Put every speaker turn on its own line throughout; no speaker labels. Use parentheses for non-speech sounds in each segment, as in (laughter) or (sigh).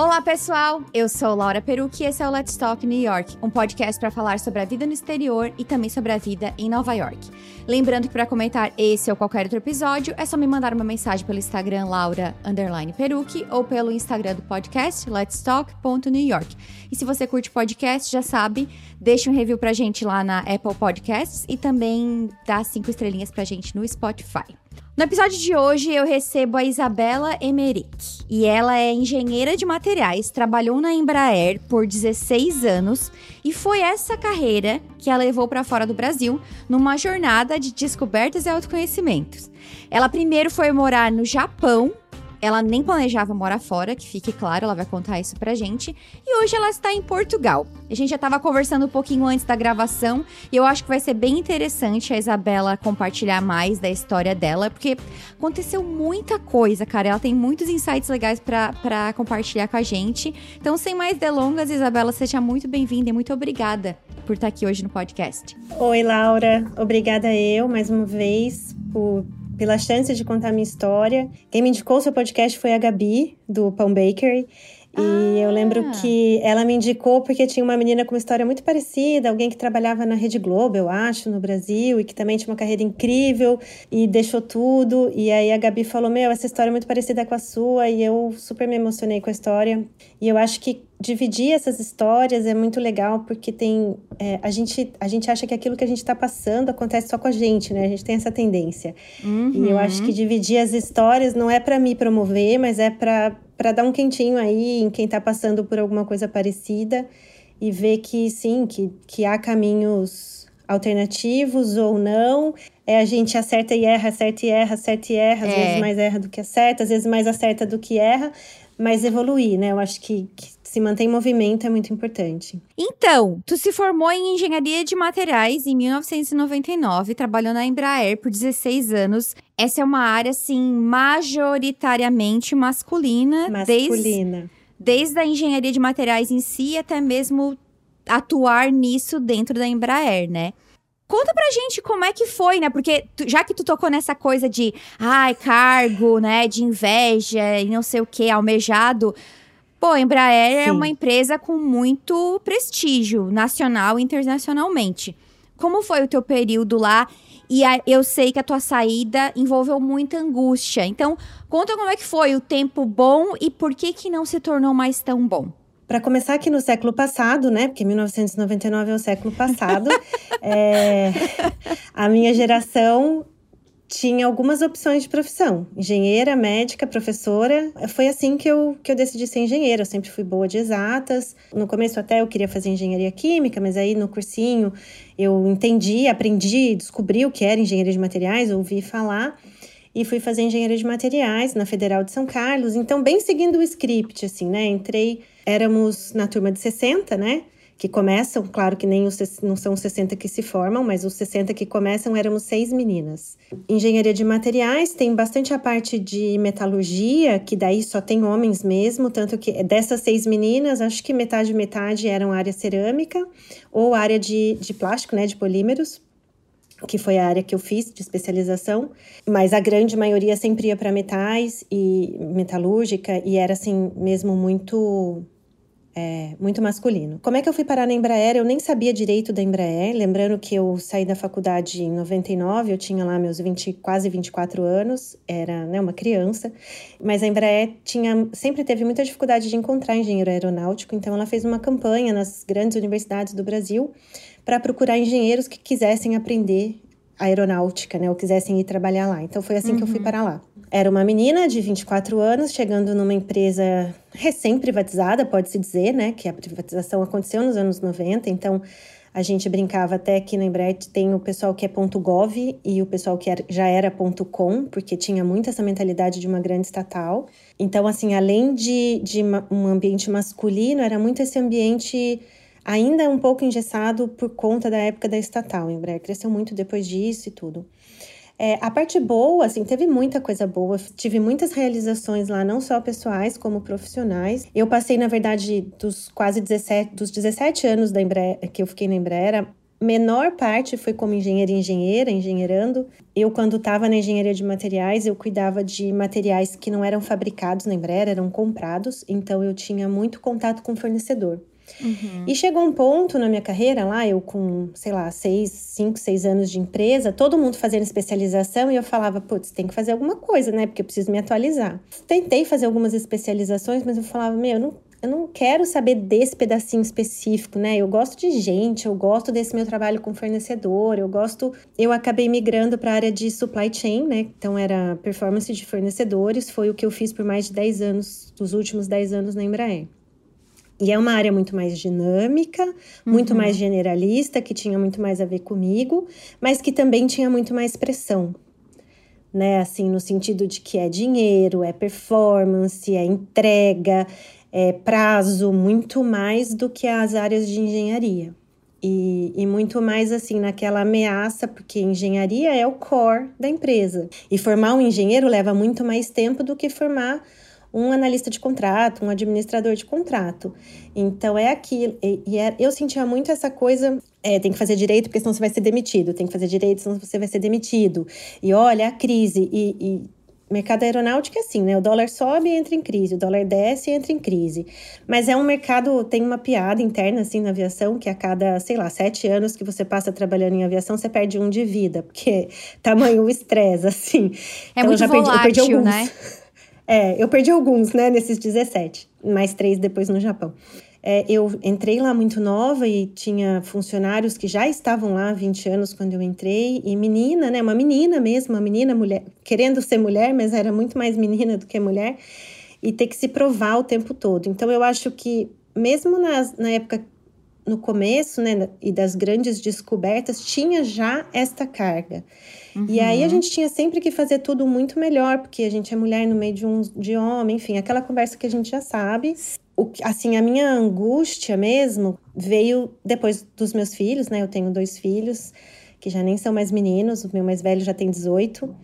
Olá, pessoal! Eu sou Laura Perucci e esse é o Let's Talk New York, um podcast para falar sobre a vida no exterior e também sobre a vida em Nova York. Lembrando que para comentar esse ou qualquer outro episódio, é só me mandar uma mensagem pelo Instagram Laura Perucci ou pelo Instagram do podcast letstalk.newyork. E se você curte podcast, já sabe, deixa um review pra gente lá na Apple Podcasts e também dá cinco estrelinhas pra gente no Spotify. No episódio de hoje, eu recebo a Isabela Emerick. E ela é engenheira de materiais, trabalhou na Embraer por 16 anos e foi essa carreira que a levou para fora do Brasil numa jornada de descobertas e autoconhecimentos. Ela primeiro foi morar no Japão ela nem planejava morar fora, que fique claro, ela vai contar isso pra gente. E hoje ela está em Portugal. A gente já tava conversando um pouquinho antes da gravação e eu acho que vai ser bem interessante a Isabela compartilhar mais da história dela, porque aconteceu muita coisa, cara. Ela tem muitos insights legais para compartilhar com a gente. Então, sem mais delongas, Isabela, seja muito bem-vinda e muito obrigada por estar aqui hoje no podcast.
Oi, Laura. Obrigada eu mais uma vez por pela chance de contar minha história. Quem me indicou o seu podcast foi a Gabi, do Pão Bakery. E ah. eu lembro que ela me indicou porque tinha uma menina com uma história muito parecida, alguém que trabalhava na Rede Globo, eu acho, no Brasil, e que também tinha uma carreira incrível e deixou tudo. E aí a Gabi falou: Meu, essa história é muito parecida com a sua, e eu super me emocionei com a história. E eu acho que dividir essas histórias é muito legal porque tem é, a gente a gente acha que aquilo que a gente está passando acontece só com a gente né? A gente tem essa tendência. Uhum. e eu acho que dividir as histórias não é para me promover mas é para para dar um quentinho aí em quem está passando por alguma coisa parecida e ver que sim que que há caminhos alternativos ou não. É a gente acerta e erra acerta e erra acerta e erra. Às é. vezes mais erra do que acerta às vezes mais acerta do que erra. Mas evoluir né? Eu acho que, que se manter em movimento é muito importante.
Então, tu se formou em engenharia de materiais em 1999, trabalhou na Embraer por 16 anos. Essa é uma área, assim, majoritariamente masculina.
Masculina.
Desde, desde a engenharia de materiais em si até mesmo atuar nisso dentro da Embraer, né? Conta pra gente como é que foi, né? Porque tu, já que tu tocou nessa coisa de, ai, cargo, né, de inveja e não sei o que, almejado, Pô, a Embraer é Sim. é uma empresa com muito prestígio nacional e internacionalmente. Como foi o teu período lá? E a, eu sei que a tua saída envolveu muita angústia. Então, conta como é que foi o tempo bom e por que que não se tornou mais tão bom.
Para começar aqui no século passado, né? Porque 1999 é o século passado. (laughs) é, a minha geração tinha algumas opções de profissão. Engenheira, médica, professora. Foi assim que eu, que eu decidi ser engenheira. Eu sempre fui boa de exatas. No começo até eu queria fazer engenharia química, mas aí no cursinho eu entendi, aprendi, descobri o que era engenharia de materiais, ouvi falar e fui fazer engenharia de materiais na Federal de São Carlos. Então, bem seguindo o script, assim, né? Entrei, éramos na turma de 60, né? Que começam, claro que nem os, não são os 60 que se formam, mas os 60 que começam éramos seis meninas. Engenharia de materiais tem bastante a parte de metalurgia, que daí só tem homens mesmo, tanto que dessas seis meninas, acho que metade metade eram área cerâmica ou área de, de plástico, né, de polímeros, que foi a área que eu fiz de especialização, mas a grande maioria sempre ia para metais e metalúrgica e era assim mesmo muito é, muito masculino. Como é que eu fui parar na Embraer? Eu nem sabia direito da Embraer, lembrando que eu saí da faculdade em 99, eu tinha lá meus 20, quase 24 anos, era né, uma criança, mas a Embraer tinha, sempre teve muita dificuldade de encontrar engenheiro aeronáutico, então ela fez uma campanha nas grandes universidades do Brasil para procurar engenheiros que quisessem aprender aeronáutica, né, ou quisessem ir trabalhar lá. Então foi assim uhum. que eu fui uhum. para lá. Era uma menina de 24 anos, chegando numa empresa recém-privatizada, pode-se dizer, né? Que a privatização aconteceu nos anos 90, então a gente brincava até que na Embraer tem o pessoal que é .gov e o pessoal que já era .com, porque tinha muito essa mentalidade de uma grande estatal. Então, assim, além de, de um ambiente masculino, era muito esse ambiente ainda um pouco engessado por conta da época da estatal. A Embraer cresceu muito depois disso e tudo. É, a parte boa, assim, teve muita coisa boa, tive muitas realizações lá, não só pessoais como profissionais. Eu passei, na verdade, dos quase 17, dos 17 anos da Embraer, que eu fiquei na Embraer, menor parte foi como engenheira engenheira, engenheirando. Eu, quando estava na engenharia de materiais, eu cuidava de materiais que não eram fabricados na Embraer, eram comprados. Então, eu tinha muito contato com o fornecedor. Uhum. E chegou um ponto na minha carreira lá, eu com, sei lá, seis, cinco, seis anos de empresa, todo mundo fazendo especialização e eu falava, putz, tem que fazer alguma coisa, né? Porque eu preciso me atualizar. Tentei fazer algumas especializações, mas eu falava, meu, eu não, eu não quero saber desse pedacinho específico, né? Eu gosto de gente, eu gosto desse meu trabalho com fornecedor, eu gosto. Eu acabei migrando para a área de supply chain, né? Então era performance de fornecedores, foi o que eu fiz por mais de 10 anos, dos últimos 10 anos na Embraer. E é uma área muito mais dinâmica, uhum. muito mais generalista, que tinha muito mais a ver comigo, mas que também tinha muito mais pressão. Né, assim, no sentido de que é dinheiro, é performance, é entrega, é prazo, muito mais do que as áreas de engenharia. E, e, muito mais assim naquela ameaça, porque engenharia é o core da empresa. E formar um engenheiro leva muito mais tempo do que formar um analista de contrato, um administrador de contrato. Então é aquilo. E, e é, eu sentia muito essa coisa. É, tem que fazer direito, porque senão você vai ser demitido. Tem que fazer direito, senão você vai ser demitido. E olha a crise. E, e mercado aeronáutico é assim, né? O dólar sobe e entra em crise, o dólar desce e entra em crise. Mas é um mercado, tem uma piada interna, assim, na aviação, que a cada, sei lá, sete anos que você passa trabalhando em aviação, você perde um de vida, porque (laughs) tamanho o estresse, assim.
É então, muito eu já volátil, perdi, eu perdi alguns. né? (laughs)
É, eu perdi alguns, né, nesses 17, mais três depois no Japão. É, eu entrei lá muito nova e tinha funcionários que já estavam lá há 20 anos quando eu entrei, e menina, né, uma menina mesmo, uma menina mulher, querendo ser mulher, mas era muito mais menina do que mulher, e ter que se provar o tempo todo. Então eu acho que, mesmo nas, na época no começo, né, e das grandes descobertas, tinha já esta carga. Uhum. E aí a gente tinha sempre que fazer tudo muito melhor, porque a gente é mulher no meio de um de homem, enfim, aquela conversa que a gente já sabe. O, assim, a minha angústia mesmo veio depois dos meus filhos, né? Eu tenho dois filhos que já nem são mais meninos, o meu mais velho já tem 18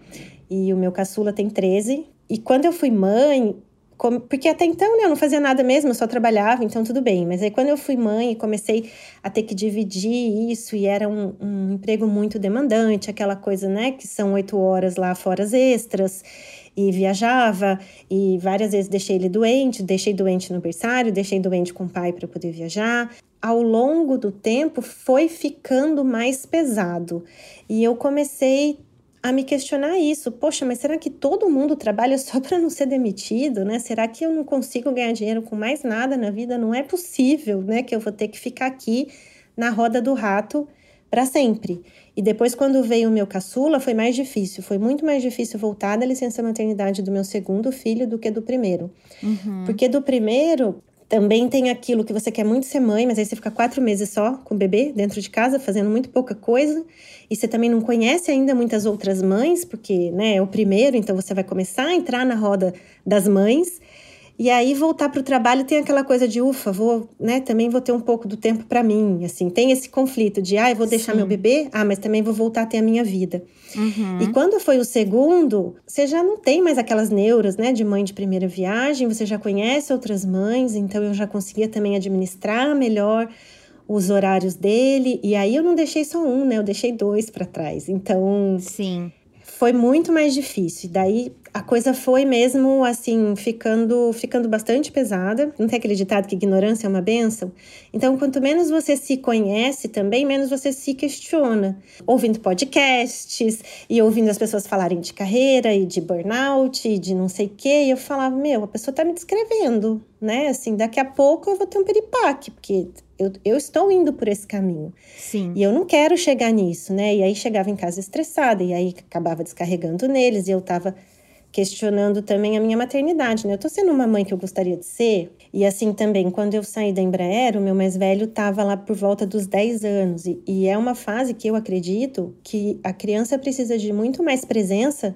e o meu caçula tem 13. E quando eu fui mãe, como, porque até então né, eu não fazia nada mesmo, eu só trabalhava, então tudo bem. Mas aí quando eu fui mãe e comecei a ter que dividir isso, e era um, um emprego muito demandante, aquela coisa, né, que são oito horas lá fora extras, e viajava, e várias vezes deixei ele doente, deixei doente no berçário, deixei doente com o pai para poder viajar. Ao longo do tempo foi ficando mais pesado. E eu comecei a me questionar isso. Poxa, mas será que todo mundo trabalha só (laughs) para não ser demitido, né? Será que eu não consigo ganhar dinheiro com mais nada na vida? Não é possível, né? Que eu vou ter que ficar aqui na roda do rato para sempre. E depois, quando veio o meu caçula, foi mais difícil. Foi muito mais difícil voltar da licença maternidade do meu segundo filho do que do primeiro. Uhum. Porque do primeiro, também tem aquilo que você quer muito ser mãe, mas aí você fica quatro meses só com o bebê dentro de casa, fazendo muito pouca coisa. E você também não conhece ainda muitas outras mães, porque né, é o primeiro, então você vai começar a entrar na roda das mães. E aí voltar para o trabalho tem aquela coisa de ufa, vou, né, também vou ter um pouco do tempo para mim, assim, tem esse conflito de ah, eu vou deixar Sim. meu bebê, ah, mas também vou voltar a ter a minha vida. Uhum. E quando foi o segundo, você já não tem mais aquelas neuras, né, de mãe de primeira viagem, você já conhece outras mães, então eu já conseguia também administrar melhor os horários dele, e aí eu não deixei só um, né, eu deixei dois para trás. Então,
Sim.
Foi muito mais difícil. Daí a coisa foi mesmo assim, ficando, ficando bastante pesada. Não tem acreditado que ignorância é uma benção? Então, quanto menos você se conhece também, menos você se questiona. Ouvindo podcasts e ouvindo as pessoas falarem de carreira e de burnout e de não sei o quê, eu falava, meu, a pessoa tá me descrevendo, né? Assim, daqui a pouco eu vou ter um peripaque, porque eu, eu estou indo por esse caminho.
Sim.
E eu não quero chegar nisso, né? E aí chegava em casa estressada, e aí acabava descarregando neles, e eu tava questionando também a minha maternidade, né? Eu tô sendo uma mãe que eu gostaria de ser. E assim também, quando eu saí da Embraer, o meu mais velho tava lá por volta dos 10 anos. E, e é uma fase que eu acredito que a criança precisa de muito mais presença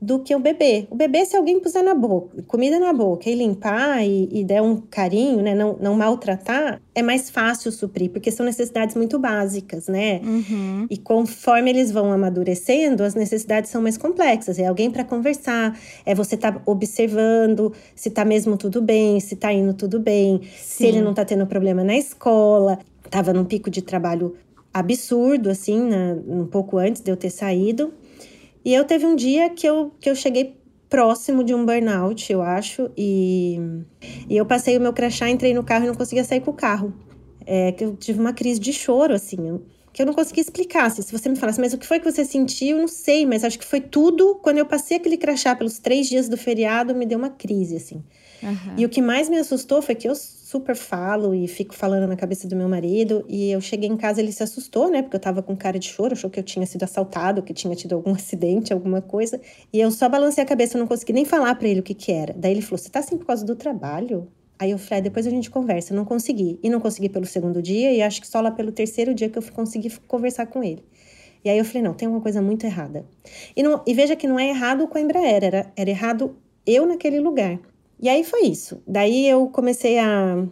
do que o bebê. O bebê, se alguém puser na boca, comida na boca e limpar e, e der um carinho, né, não, não maltratar, é mais fácil suprir, porque são necessidades muito básicas, né?
Uhum.
E conforme eles vão amadurecendo, as necessidades são mais complexas. É alguém para conversar, é você estar tá observando se tá mesmo tudo bem, se tá indo tudo bem, Sim. se ele não tá tendo problema na escola, tava num pico de trabalho absurdo, assim, na, um pouco antes de eu ter saído. E eu teve um dia que eu, que eu cheguei próximo de um burnout, eu acho, e, e eu passei o meu crachá, entrei no carro e não conseguia sair com o carro. É que eu tive uma crise de choro, assim, que eu não conseguia explicar. Assim, se você me falasse, mas o que foi que você sentiu? Eu não sei, mas acho que foi tudo. Quando eu passei aquele crachá pelos três dias do feriado, me deu uma crise, assim. Uhum. E o que mais me assustou foi que eu super falo e fico falando na cabeça do meu marido. E eu cheguei em casa, ele se assustou, né? Porque eu tava com cara de choro, achou que eu tinha sido assaltado, que tinha tido algum (laughs) acidente, alguma coisa. E eu só balancei a cabeça, não consegui nem falar para ele o que que era. Daí ele falou: Você tá assim por causa do trabalho? Aí eu falei, ah, depois a gente conversa. Eu não consegui. E não consegui pelo segundo dia, e acho que só lá pelo terceiro dia que eu consegui conversar com ele. E aí eu falei, não, tem uma coisa muito errada. E, não, e veja que não é errado com a Embraer, era, era errado eu naquele lugar. E aí foi isso. Daí eu comecei a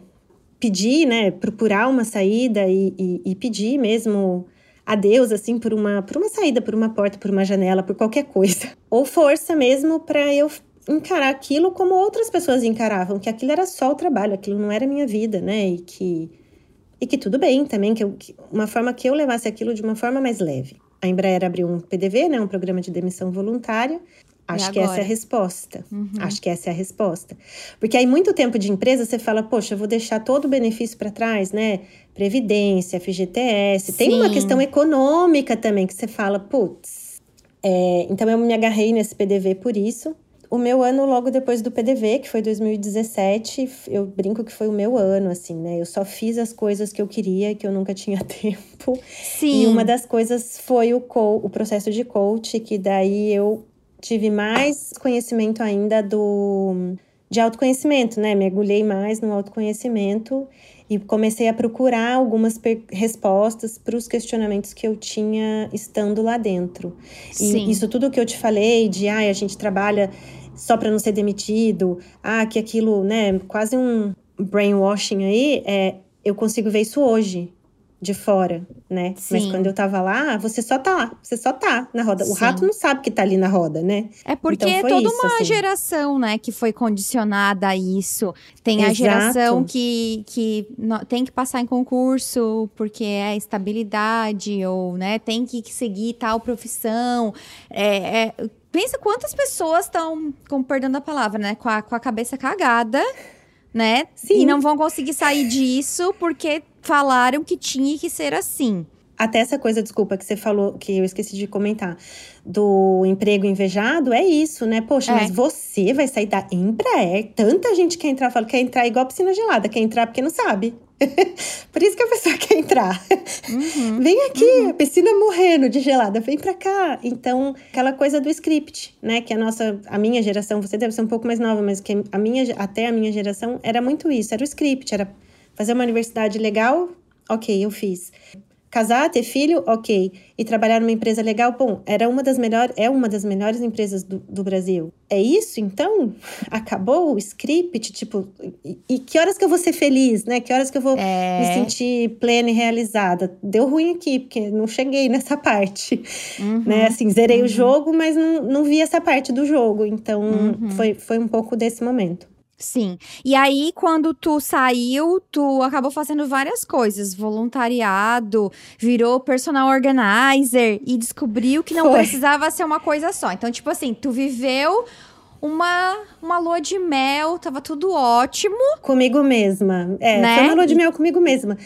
pedir, né, procurar uma saída e, e, e pedir mesmo a Deus, assim, por uma, por uma saída, por uma porta, por uma janela, por qualquer coisa. (laughs) Ou força mesmo para eu encarar aquilo como outras pessoas encaravam, que aquilo era só o trabalho, aquilo não era minha vida, né? E que, e que tudo bem também, que, eu, que uma forma que eu levasse aquilo de uma forma mais leve. A Embraer abriu um PDV, né, um programa de demissão voluntária. Acho que essa é a resposta. Uhum. Acho que essa é a resposta. Porque aí, muito tempo de empresa, você fala, poxa, eu vou deixar todo o benefício para trás, né? Previdência, FGTS. Sim. Tem uma questão econômica também que você fala, putz. É, então, eu me agarrei nesse PDV por isso. O meu ano logo depois do PDV, que foi 2017, eu brinco que foi o meu ano, assim, né? Eu só fiz as coisas que eu queria, que eu nunca tinha (laughs) tempo.
Sim.
E uma das coisas foi o, o processo de coach, que daí eu tive mais conhecimento ainda do de autoconhecimento, né? Mergulhei mais no autoconhecimento e comecei a procurar algumas respostas para os questionamentos que eu tinha estando lá dentro. Sim. E isso tudo que eu te falei de, ah, a gente trabalha só para não ser demitido, ah, que aquilo, né, quase um brainwashing aí, é, eu consigo ver isso hoje de fora, né? Sim. Mas quando eu tava lá, você só tá lá, você só tá na roda. Sim. O rato não sabe que tá ali na roda, né?
É porque então, é toda isso, uma assim. geração, né, que foi condicionada a isso. Tem Exato. a geração que, que tem que passar em concurso porque é estabilidade, ou, né, tem que seguir tal profissão. É, é pensa quantas pessoas estão, perdão da palavra, né, com a, com a cabeça cagada, né? Sim. E não vão conseguir sair disso porque falaram que tinha que ser assim.
Até essa coisa, desculpa, que você falou, que eu esqueci de comentar, do emprego invejado, é isso, né? Poxa, é. mas você vai sair da Embraer? Tanta gente quer entrar, fala, quer entrar igual piscina gelada, quer entrar porque não sabe. (laughs) Por isso que a pessoa (laughs) quer entrar. Uhum, vem aqui, uhum. a piscina morrendo de gelada, vem pra cá. Então, aquela coisa do script, né? Que a nossa, a minha geração, você deve ser um pouco mais nova, mas que a minha, até a minha geração era muito isso, era o script, era Fazer uma universidade legal, ok, eu fiz. Casar, ter filho, ok. E trabalhar numa empresa legal, bom, era uma das melhores, é uma das melhores empresas do, do Brasil. É isso, então? (laughs) Acabou o script, tipo, e, e, que horas que eu vou ser feliz, né? Que horas que eu vou é... me sentir plena e realizada? Deu ruim aqui, porque não cheguei (laughs) nessa parte, uhum, né? Assim, zerei uhum. o jogo, mas não, não vi essa parte do jogo. Então, uhum. foi, foi um pouco desse momento.
Sim. E aí, quando tu saiu, tu acabou fazendo várias coisas. Voluntariado, virou personal organizer e descobriu que não Foi. precisava ser uma coisa só. Então, tipo assim, tu viveu uma, uma lua de mel, tava tudo ótimo.
Comigo mesma. É, né? foi uma lua de mel comigo mesma.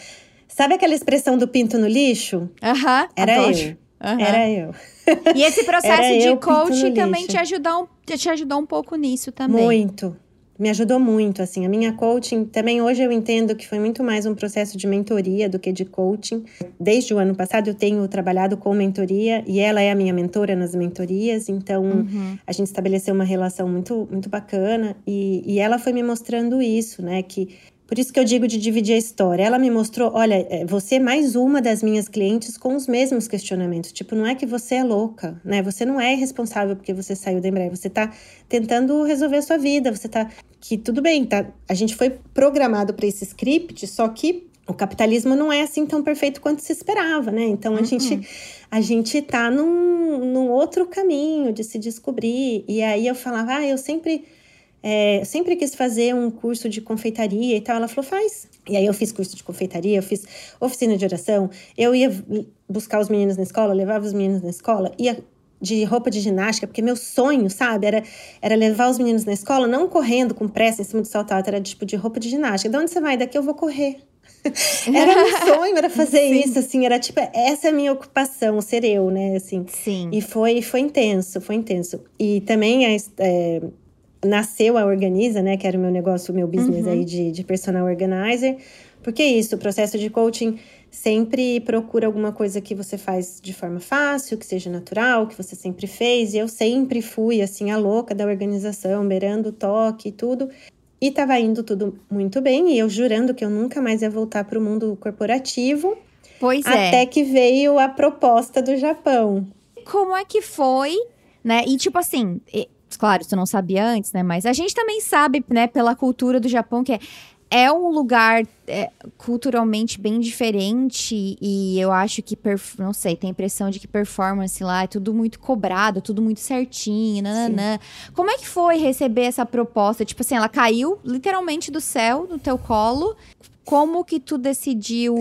Sabe aquela expressão do pinto no lixo?
Aham. Uh -huh,
Era adoro. eu. Uhum. Era eu.
E esse (laughs) processo de coach também te ajudou, te ajudou um pouco nisso também.
Muito me ajudou muito, assim. A minha coaching, também hoje eu entendo que foi muito mais um processo de mentoria do que de coaching. Desde o ano passado eu tenho trabalhado com mentoria e ela é a minha mentora nas mentorias, então uhum. a gente estabeleceu uma relação muito, muito bacana e, e ela foi me mostrando isso, né, que por isso que eu digo de dividir a história. Ela me mostrou, olha, é, você é mais uma das minhas clientes com os mesmos questionamentos. Tipo, não é que você é louca, né? Você não é responsável porque você saiu da Embraer. Você tá tentando resolver a sua vida. Você tá que tudo bem, tá? A gente foi programado para esse script, só que o capitalismo não é assim tão perfeito quanto se esperava, né? Então a uhum. gente a gente tá num, num outro caminho de se descobrir. E aí eu falava, ah, eu sempre é, sempre quis fazer um curso de confeitaria e tal. Ela falou, faz. E aí eu fiz curso de confeitaria, eu fiz oficina de oração, eu ia buscar os meninos na escola, levava os meninos na escola, ia de roupa de ginástica, porque meu sonho, sabe, era, era levar os meninos na escola, não correndo com pressa em cima do salto alto, era tipo de roupa de ginástica. De onde você vai? Daqui eu vou correr. (laughs) era meu (laughs) sonho, era fazer Sim. isso, assim, era tipo, essa é a minha ocupação, ser eu, né, assim.
Sim.
E foi, foi intenso, foi intenso. E também é, é, nasceu a Organiza, né, que era o meu negócio, o meu business uhum. aí de, de personal organizer, porque é isso, o processo de coaching sempre procura alguma coisa que você faz de forma fácil, que seja natural, que você sempre fez. E eu sempre fui assim a louca da organização, beirando o toque e tudo. E tava indo tudo muito bem, e eu jurando que eu nunca mais ia voltar para o mundo corporativo.
Pois
é. Até que veio a proposta do Japão.
Como é que foi, né? E tipo assim, claro, tu não sabia antes, né? Mas a gente também sabe, né, pela cultura do Japão, que é é um lugar é, culturalmente bem diferente e eu acho que, não sei, tem a impressão de que performance lá é tudo muito cobrado, tudo muito certinho, nananã. Sim. Como é que foi receber essa proposta? Tipo assim, ela caiu literalmente do céu no teu colo. Como que tu decidiu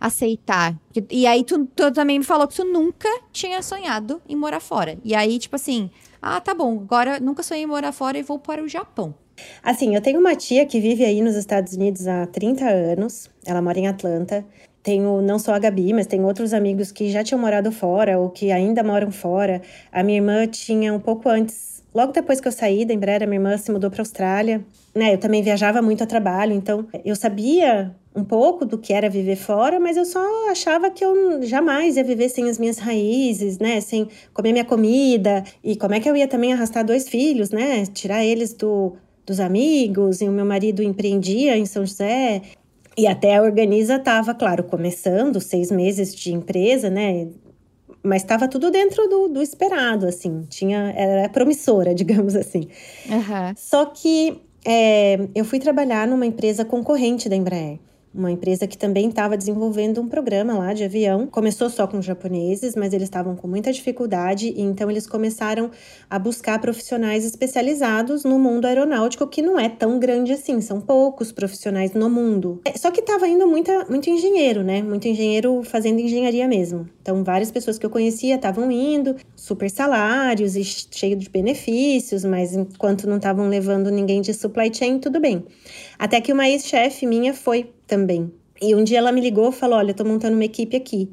aceitar? E aí tu, tu também me falou que tu nunca tinha sonhado em morar fora. E aí, tipo assim, ah, tá bom, agora nunca sonhei em morar fora e vou para o Japão.
Assim, eu tenho uma tia que vive aí nos Estados Unidos há 30 anos. Ela mora em Atlanta. Tenho não só a Gabi, mas tenho outros amigos que já tinham morado fora ou que ainda moram fora. A minha irmã tinha um pouco antes, logo depois que eu saí da Embraer, minha irmã se mudou para a Austrália. Né, eu também viajava muito a trabalho, então eu sabia um pouco do que era viver fora, mas eu só achava que eu jamais ia viver sem as minhas raízes, né? Sem comer minha comida e como é que eu ia também arrastar dois filhos, né? Tirar eles do dos amigos, e o meu marido empreendia em São José. E até a Organiza estava, claro, começando, seis meses de empresa, né? Mas estava tudo dentro do, do, esperado, assim. Tinha, era promissora, (laughs) digamos assim.
Uhum.
Só que é, eu fui trabalhar numa empresa concorrente da Embraer uma empresa que também estava desenvolvendo um programa lá de avião. Começou só com japoneses, mas eles estavam com muita dificuldade, e então eles começaram a buscar profissionais especializados no mundo aeronáutico, que não é tão grande assim, são poucos profissionais no mundo. É, só que estava indo muita, muito engenheiro, né? Muito engenheiro fazendo engenharia mesmo. Então, várias pessoas que eu conhecia estavam indo, super salários e cheio de benefícios, mas enquanto não estavam levando ninguém de supply chain, tudo bem. Até que uma ex-chefe minha foi também. E um dia ela me ligou e falou: Olha, eu tô montando uma equipe aqui.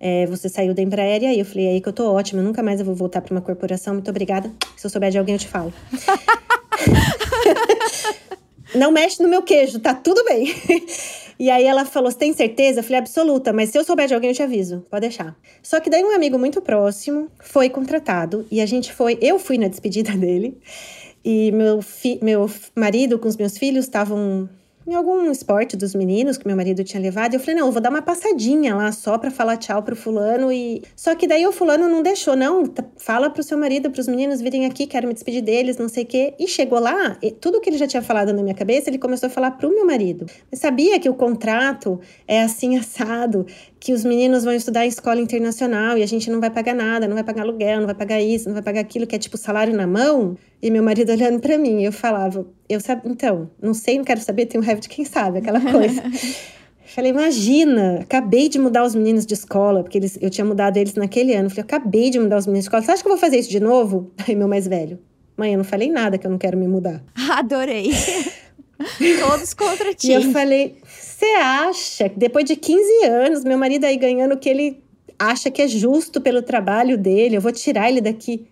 É, você saiu da Embraer e aí eu falei: é aí que eu tô ótima, nunca mais eu vou voltar para uma corporação, muito obrigada. Se eu souber de alguém, eu te falo. (laughs) Não mexe no meu queijo, tá tudo bem. (laughs) E aí ela falou: Você tem certeza? Eu falei: Absoluta, mas se eu souber de alguém, eu te aviso. Pode deixar. Só que daí um amigo muito próximo foi contratado e a gente foi. Eu fui na despedida (laughs) dele. E meu, fi, meu marido com os meus filhos estavam em algum esporte dos meninos que meu marido tinha levado. E eu falei, não, eu vou dar uma passadinha lá só pra falar tchau pro fulano. e Só que daí o fulano não deixou, não. Fala pro seu marido, pros meninos virem aqui, quero me despedir deles, não sei o quê. E chegou lá, e tudo que ele já tinha falado na minha cabeça, ele começou a falar pro meu marido. Mas sabia que o contrato é assim (laughs) assado, que os meninos vão estudar em escola internacional e a gente não vai pagar nada, não vai pagar aluguel, não vai pagar isso, não vai pagar aquilo, que é tipo salário na mão. E meu marido olhando para mim, eu falava, eu sabe, então, não sei, não quero saber, tem um de quem sabe, aquela (laughs) coisa. Falei, imagina, acabei de mudar os meninos de escola, porque eles, eu tinha mudado eles naquele ano. Falei, acabei de mudar os meninos de escola. Você acha que eu vou fazer isso de novo? (laughs) Aí meu mais velho, mãe, eu não falei nada que eu não quero me mudar. (laughs)
Adorei. Todos contra ti.
E eu falei, você acha que depois de 15 anos, meu marido aí ganhando o que ele acha que é justo pelo trabalho dele, eu vou tirar ele daqui?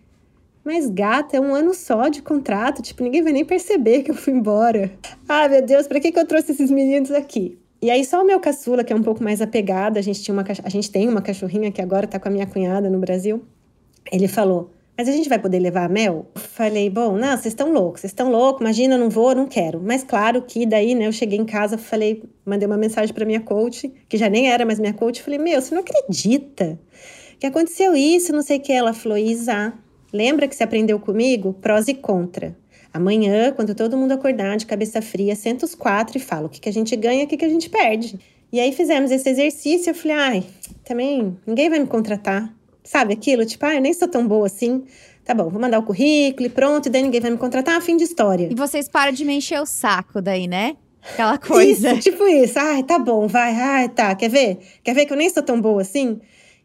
Mas, gata, é um ano só de contrato, tipo, ninguém vai nem perceber que eu fui embora. Ah, meu Deus, pra que, que eu trouxe esses meninos aqui? E aí, só o meu caçula, que é um pouco mais apegado, a gente, tinha uma, a gente tem uma cachorrinha que agora tá com a minha cunhada no Brasil. Ele falou: mas a gente vai poder levar a Mel? Falei, bom, não, vocês estão loucos, vocês estão loucos, imagina, não vou, não quero. Mas claro que daí, né, eu cheguei em casa, falei, mandei uma mensagem para minha coach, que já nem era mais minha coach, falei, meu, você não acredita que aconteceu isso, não sei o que. Ela falou, Isa, lembra que você aprendeu comigo? Prós e contra. Amanhã, quando todo mundo acordar de cabeça fria, senta os quatro e fala o que, que a gente ganha o que, que a gente perde. E aí fizemos esse exercício, eu falei, ai, também ninguém vai me contratar. Sabe aquilo? Tipo, ah, eu nem sou tão boa assim. Tá bom, vou mandar o currículo e pronto, e daí ninguém vai me contratar, fim de história.
E vocês param de me encher o saco daí, né? Aquela (laughs) coisa.
Isso, tipo isso. Ai, tá bom, vai. Ai, tá. Quer ver? Quer ver que eu nem sou tão boa assim?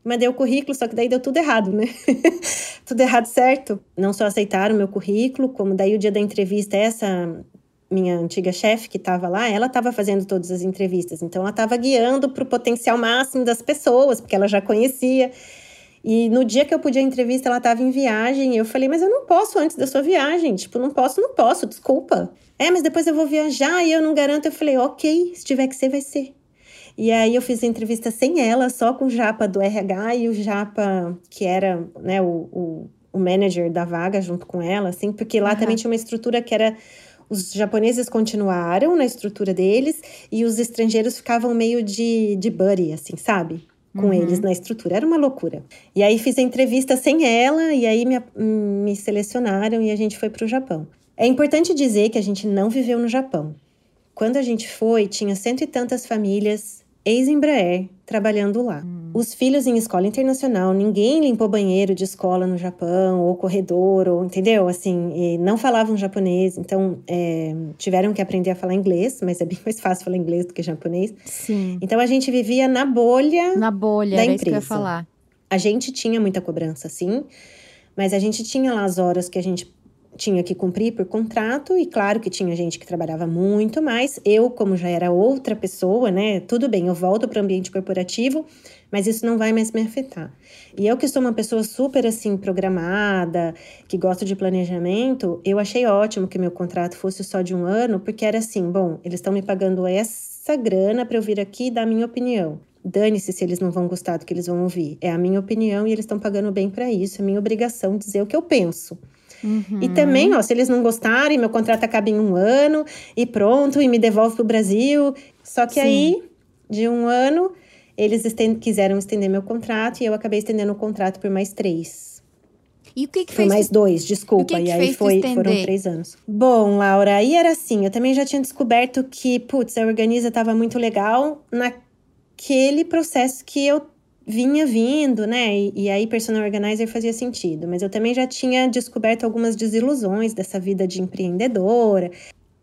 Mandei o currículo, só que daí deu tudo errado, né? (laughs) tudo errado certo. Não só aceitaram o meu currículo, como daí o dia da entrevista, essa minha antiga chefe que estava lá, ela estava fazendo todas as entrevistas. Então, ela estava guiando para o potencial máximo das pessoas, porque ela já conhecia. E no dia que eu podia a entrevista, ela estava em viagem. E eu falei, mas eu não posso antes da sua viagem. Tipo, não posso, não posso, desculpa. É, mas depois eu vou viajar e eu não garanto. Eu falei, ok, se tiver que ser, vai ser. E aí eu fiz a entrevista sem ela, só com o Japa do RH e o Japa, que era né, o, o, o manager da vaga junto com ela, assim, porque lá uhum. também tinha uma estrutura que era os japoneses continuaram na estrutura deles e os estrangeiros ficavam meio de, de buddy, assim, sabe? Com uhum. eles na estrutura. Era uma loucura. E aí fiz a entrevista sem ela, e aí me, me selecionaram e a gente foi para o Japão. É importante dizer que a gente não viveu no Japão. Quando a gente foi, tinha cento e tantas famílias ex-Embraer, trabalhando lá. Hum. Os filhos em escola internacional, ninguém limpou banheiro de escola no Japão, ou corredor, ou entendeu? Assim, não falavam japonês, então é, tiveram que aprender a falar inglês, mas é bem mais fácil falar inglês do que japonês.
Sim.
Então a gente vivia na bolha.
Na bolha,
da
era
empresa.
isso que eu ia falar.
A gente tinha muita cobrança, sim, mas a gente tinha lá as horas que a gente tinha que cumprir por contrato, e claro que tinha gente que trabalhava muito mais. Eu, como já era outra pessoa, né? Tudo bem, eu volto para o ambiente corporativo, mas isso não vai mais me afetar. E eu, que sou uma pessoa super assim, programada, que gosto de planejamento, eu achei ótimo que meu contrato fosse só de um ano, porque era assim: bom, eles estão me pagando essa grana para eu vir aqui e dar minha opinião. Dane-se se eles não vão gostar do que eles vão ouvir. É a minha opinião e eles estão pagando bem para isso. É minha obrigação dizer o que eu penso.
Uhum.
E também, ó, se eles não gostarem, meu contrato acaba em um ano e pronto, e me devolve para o Brasil. Só que Sim. aí, de um ano, eles estend quiseram estender meu contrato e eu acabei estendendo o contrato por mais três.
E o que, que
foi
fez?
mais dois, desculpa.
Que que
e aí foi, foram três anos. Bom, Laura, aí era assim, eu também já tinha descoberto que, putz, a Organiza estava muito legal naquele processo que eu vinha vindo, né? E, e, aí personal organizer fazia sentido, mas eu também já tinha descoberto algumas desilusões dessa vida de empreendedora.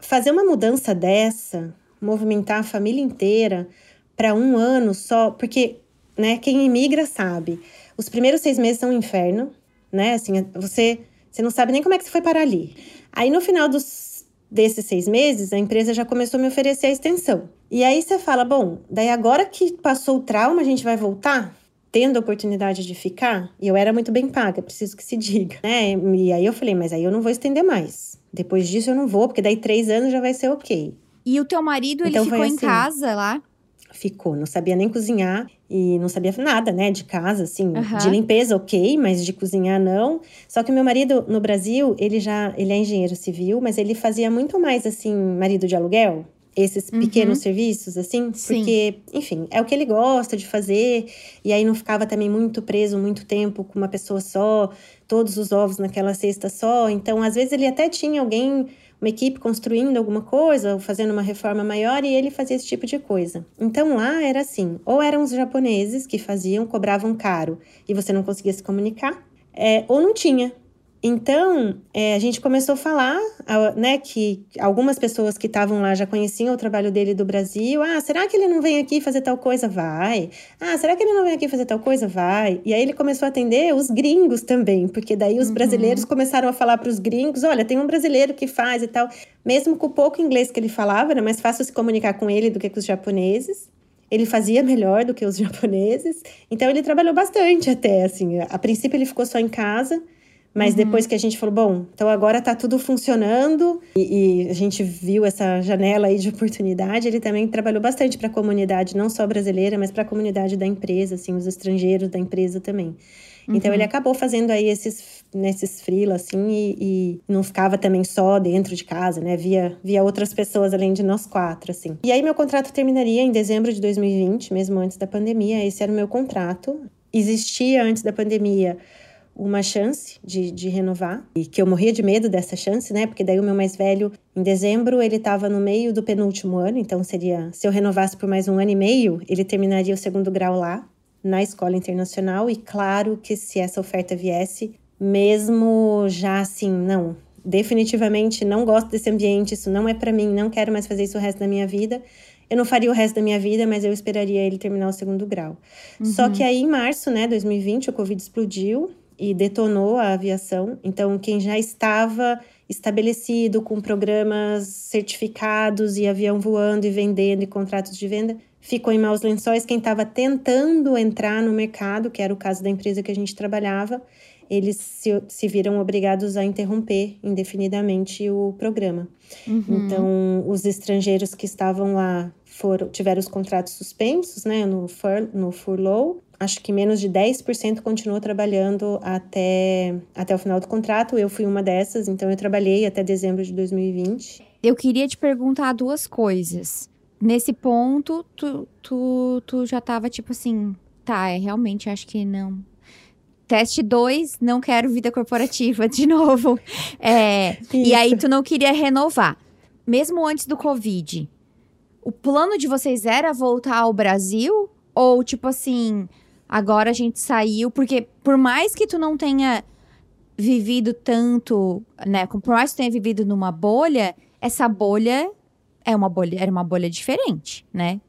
Fazer uma mudança dessa, movimentar a família inteira para um ano só, porque, né? Quem imigra sabe, os primeiros seis meses são um inferno, né? Assim, você você não sabe nem como é que você foi parar ali. Aí no final dos desses seis meses, a empresa já começou a me oferecer a extensão. E aí você fala, bom, daí agora que passou o trauma, a gente vai voltar? Tendo a oportunidade de ficar? E eu era muito bem paga, preciso que se diga, né? E aí eu falei, mas aí eu não vou estender mais. Depois disso eu não vou, porque daí três anos já vai ser ok.
E o teu marido, então, ele ficou assim, em casa lá?
Ficou, não sabia nem cozinhar e não sabia nada, né, de casa, assim, uhum. de limpeza, ok, mas de cozinhar não. Só que meu marido no Brasil, ele já, ele é engenheiro civil, mas ele fazia muito mais assim, marido de aluguel, esses uhum. pequenos serviços, assim, Sim. porque, enfim, é o que ele gosta de fazer, e aí não ficava também muito preso muito tempo com uma pessoa só, todos os ovos naquela cesta só. Então, às vezes, ele até tinha alguém uma equipe construindo alguma coisa, ou fazendo uma reforma maior, e ele fazia esse tipo de coisa. Então lá era assim: ou eram os japoneses que faziam, cobravam caro e você não conseguia se comunicar, é, ou não tinha. Então, é, a gente começou a falar, né, que algumas pessoas que estavam lá já conheciam o trabalho dele do Brasil. Ah, será que ele não vem aqui fazer tal coisa? Vai. Ah, será que ele não vem aqui fazer tal coisa? Vai. E aí ele começou a atender os gringos também, porque daí os uhum. brasileiros começaram a falar para os gringos: olha, tem um brasileiro que faz e tal. Mesmo com o pouco inglês que ele falava, era mais fácil se comunicar com ele do que com os japoneses. Ele fazia melhor do que os (laughs) japoneses. Então ele trabalhou bastante até, assim. A princípio ele ficou só em casa. Mas uhum. depois que a gente falou, bom, então agora tá tudo funcionando e, e, a gente viu essa janela aí de oportunidade, ele também trabalhou bastante para a comunidade, não só brasileira, mas para a comunidade da empresa, assim, os estrangeiros da empresa também. Uhum. Então ele uhum. acabou fazendo aí esses nesses freela assim e, e, não ficava também só dentro de casa, né? Via via outras pessoas além de nós quatro, assim. E aí meu contrato terminaria em dezembro de 2020, mesmo antes da pandemia. Esse era o meu contrato. Existia antes da pandemia uma chance de, de renovar e que eu morria de medo dessa chance, né? Porque daí o meu mais velho, em dezembro, ele estava no meio do penúltimo ano, então seria se eu renovasse por mais um ano e meio, ele terminaria o segundo grau lá na escola internacional e claro que se essa oferta viesse, mesmo já assim, não, definitivamente não gosto desse ambiente, isso não é para mim, não quero mais fazer isso o resto da minha vida. Eu não faria o resto da minha vida, mas eu esperaria ele terminar o segundo grau. Uhum. Só que aí em março, né, 2020, o Covid explodiu e detonou a aviação. Então, quem já estava estabelecido com programas certificados e avião voando e vendendo e contratos de venda, ficou em maus lençóis. Quem estava tentando entrar no mercado, que era o caso da empresa que a gente trabalhava, eles se, se viram obrigados a interromper indefinidamente o programa. Uhum. Então, os estrangeiros que estavam lá foram, tiveram os contratos suspensos, né, no, fur, no furlough. Acho que menos de 10% continuou trabalhando até, até o final do contrato. Eu fui uma dessas, então eu trabalhei até dezembro de 2020.
Eu queria te perguntar duas coisas. Nesse ponto, tu, tu, tu já tava tipo assim, tá, é realmente acho que não, Teste 2, não quero vida corporativa de novo. (laughs) É, e aí tu não queria renovar. Mesmo antes do Covid, o plano de vocês era voltar ao Brasil? Ou tipo assim, agora a gente saiu? Porque por mais que tu não tenha vivido tanto, né? Por mais que tu tenha vivido numa bolha, essa bolha é uma bolha, era uma bolha diferente, né?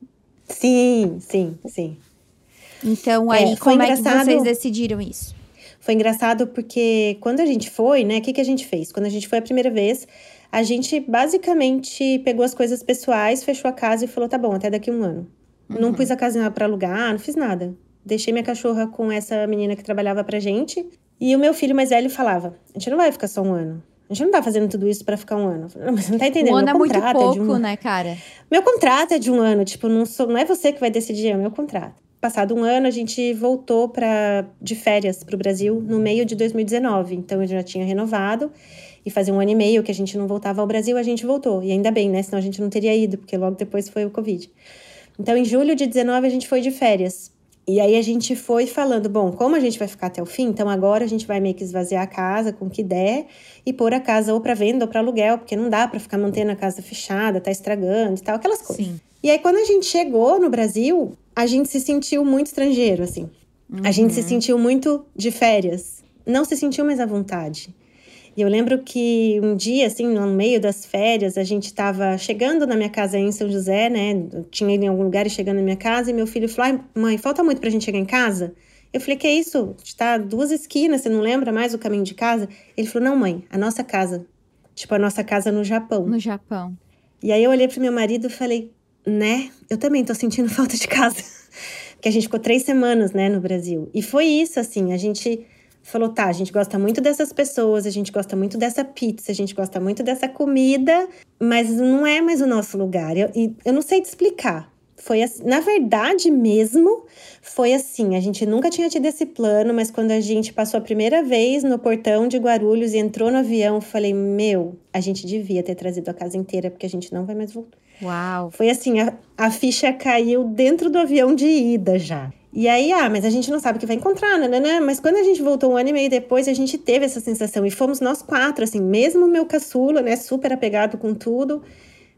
Sim, sim, sim.
Então, aí, é, como é que vocês decidiram isso?
Foi engraçado porque quando a gente foi, né, o que, que a gente fez? Quando a gente foi a primeira vez, a gente basicamente pegou as coisas pessoais, fechou a casa e falou: tá bom, até daqui a um ano. Uhum. Não pus a casa para alugar, não fiz nada. Deixei minha cachorra com essa menina que trabalhava pra gente. E o meu filho mais velho falava: a gente não vai ficar só um ano. A gente não tá fazendo tudo isso para ficar um ano. Mas você não tá entendendo.
Um ano meu é muito pouco, é um... né, cara?
Meu contrato é de um ano. Tipo, não, sou, não é você que vai decidir, é o meu contrato. Passado um ano, a gente voltou para de férias para o Brasil no meio de 2019. Então, eu já tinha renovado. E fazia um ano e meio que a gente não voltava ao Brasil, a gente voltou. E ainda bem, né? Senão a gente não teria ido, porque logo depois foi o Covid. Então, em julho de 19, a gente foi de férias. E aí a gente foi falando, bom, como a gente vai ficar até o fim, então agora a gente vai meio que esvaziar a casa com o que der e pôr a casa ou para venda ou para aluguel, porque não dá para ficar mantendo a casa fechada, tá estragando e tal, aquelas coisas. Sim. E aí quando a gente chegou no Brasil, a gente se sentiu muito estrangeiro, assim. Uhum. A gente se uhum. sentiu muito de férias. Não se sentiu mais à vontade. E eu lembro que um dia, assim, no meio das férias, a gente estava chegando na minha casa em São José, né? Eu tinha ido em algum lugar e chegando na minha casa, e meu filho falou: mãe, falta muito pra gente chegar em casa? Eu falei: que é isso? Está duas esquinas, você não lembra mais o caminho de casa? Ele falou: não, mãe, a nossa casa. Tipo, a nossa casa no Japão.
No Japão.
E aí eu olhei pro meu marido e falei: né? Eu também tô sentindo (laughs) falta de casa. Porque a gente ficou três semanas, né, no Brasil. E foi isso, assim, a gente falou, tá, a gente gosta muito dessas pessoas, a gente gosta muito dessa pizza, a gente gosta muito dessa comida, mas não é mais o nosso lugar. Eu, eu não sei te explicar. Foi assim, na verdade mesmo, foi assim, a gente nunca tinha tido esse plano, mas quando a gente passou a primeira vez no portão de Guarulhos e entrou no avião, eu falei, meu, a gente devia ter trazido a casa inteira, porque a gente não vai mais voltar.
Uau!
Foi assim, a, a ficha caiu dentro do avião de ida já. E aí, ah, mas a gente não sabe o que vai encontrar, né, né, né? Mas quando a gente voltou um ano e meio depois, a gente teve essa sensação. E fomos nós quatro, assim, mesmo o meu caçula, né, super apegado com tudo.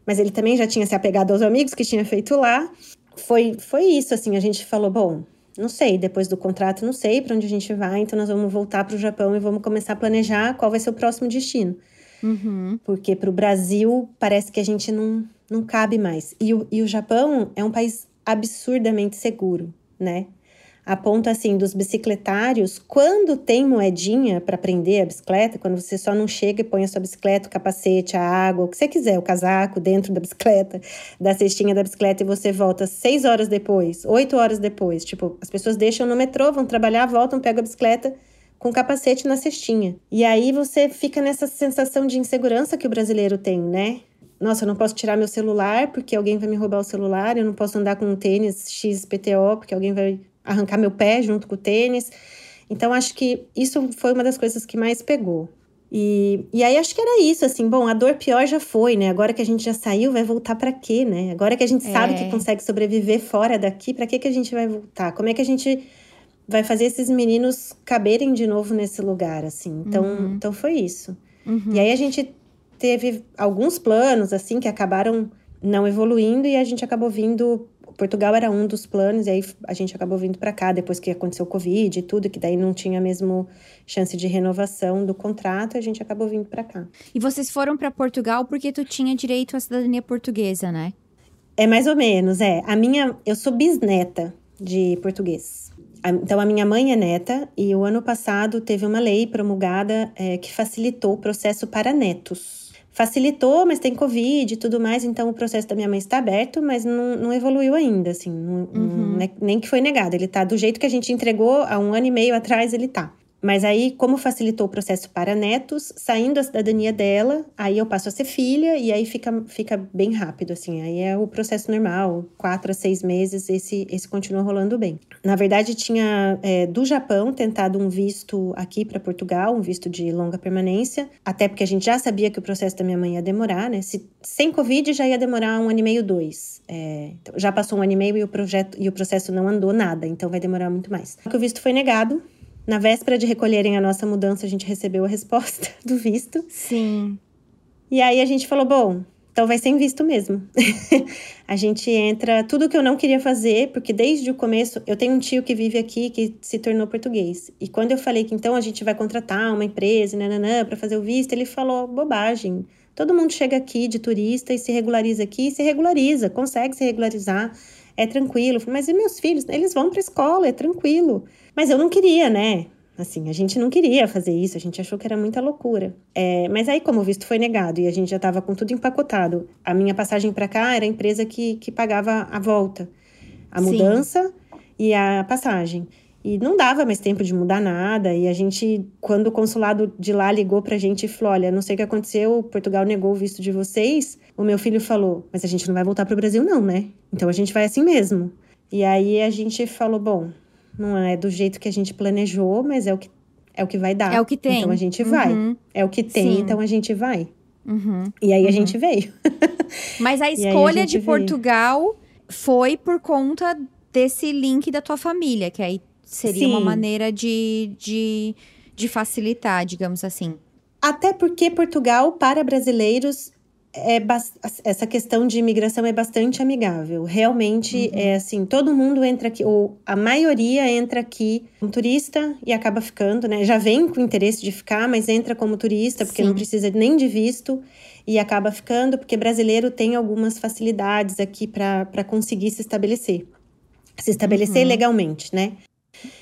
Mas ele também já tinha se apegado aos amigos que tinha feito lá. Foi, foi isso, assim, a gente falou, bom, não sei, depois do contrato, não sei para onde a gente vai, então nós vamos voltar para o Japão e vamos começar a planejar qual vai ser o próximo destino.
Uhum.
Porque para o Brasil parece que a gente não, não cabe mais. E o, e o Japão é um país absurdamente seguro né? A ponto assim dos bicicletários, quando tem moedinha para prender a bicicleta, quando você só não chega e põe a sua bicicleta, o capacete, a água, o que você quiser, o casaco dentro da bicicleta, da cestinha da bicicleta e você volta seis horas depois, oito horas depois, tipo, as pessoas deixam no metrô, vão trabalhar, voltam, pegam a bicicleta com capacete na cestinha. E aí você fica nessa sensação de insegurança que o brasileiro tem, né? Nossa, eu não posso tirar meu celular porque alguém vai me roubar o celular, eu não posso andar com um tênis XPTO porque alguém vai arrancar meu pé junto com o tênis. Então, acho que isso foi uma das coisas que mais pegou. E, e aí, acho que era isso, assim, bom, a dor pior já foi, né? Agora que a gente já saiu, vai voltar para quê, né? Agora que a gente é. sabe que consegue sobreviver fora daqui, para que, que a gente vai voltar? Como é que a gente vai fazer esses meninos caberem de novo nesse lugar, assim? Então, uhum. então foi isso. Uhum. E aí a gente teve alguns planos, assim, que acabaram não evoluindo e a gente acabou vindo Portugal era um dos planos, e aí a gente acabou vindo para cá depois que aconteceu o Covid e tudo, que daí não tinha mesmo chance de renovação do contrato, a gente acabou vindo para cá.
E vocês foram para Portugal porque tu tinha direito à cidadania portuguesa, né?
É mais ou menos, é. A minha, eu sou bisneta de português. Então, a minha mãe é neta e o ano passado teve uma lei promulgada é, que facilitou o processo para netos. Facilitou, mas tem Covid e tudo mais, então o processo da minha mãe está aberto, mas não, não evoluiu ainda, assim, não, uhum. não, é nem que foi negado. Ele tá do jeito que a gente entregou há um ano e meio atrás, ele tá. Mas aí, como facilitou o processo para netos, saindo a cidadania dela, aí eu passo a ser filha e aí fica, fica bem rápido, assim. Aí é o processo normal, quatro a seis meses, esse, esse continua rolando bem. Na verdade, tinha é, do Japão tentado um visto aqui para Portugal, um visto de longa permanência, até porque a gente já sabia que o processo da minha mãe ia demorar, né? Se, sem Covid já ia demorar um ano e meio, dois. É, então, já passou um ano e meio e o, projeto, e o processo não andou nada, então vai demorar muito mais. O visto foi negado, na véspera de recolherem a nossa mudança, a gente recebeu a resposta (laughs) do visto.
Sim.
E aí a gente falou: bom, então vai ser visto mesmo. (laughs) a gente entra. Tudo que eu não queria fazer, porque desde o começo eu tenho um tio que vive aqui que se tornou português. E quando eu falei que então a gente vai contratar uma empresa, nananã, para fazer o visto, ele falou: bobagem. Todo mundo chega aqui de turista e se regulariza aqui e se regulariza, consegue se regularizar é tranquilo. Mas e meus filhos? Eles vão para escola, é tranquilo. Mas eu não queria, né? Assim, a gente não queria fazer isso, a gente achou que era muita loucura. É, mas aí, como o visto foi negado e a gente já estava com tudo empacotado, a minha passagem para cá era a empresa que, que pagava a volta, a Sim. mudança e a passagem. E não dava mais tempo de mudar nada. E a gente, quando o consulado de lá ligou pra gente e falou: Olha, não sei o que aconteceu, Portugal negou o visto de vocês. O meu filho falou: Mas a gente não vai voltar pro Brasil, não, né? Então a gente vai assim mesmo. E aí a gente falou: Bom, não é do jeito que a gente planejou, mas é o que, é o que vai dar.
É o que tem.
Então a gente vai. Uhum. É o que tem, Sim. então a gente vai. Uhum. E aí a uhum. gente veio. (laughs)
Mas a escolha a de Portugal veio. foi por conta desse link da tua família, que aí seria Sim. uma maneira de, de, de facilitar, digamos assim.
Até porque Portugal, para brasileiros, é essa questão de imigração é bastante amigável. Realmente uhum. é assim, todo mundo entra aqui, ou a maioria entra aqui como turista e acaba ficando, né? Já vem com interesse de ficar, mas entra como turista porque Sim. não precisa nem de visto e acaba ficando porque brasileiro tem algumas facilidades aqui para conseguir se estabelecer. Se estabelecer uhum. legalmente, né?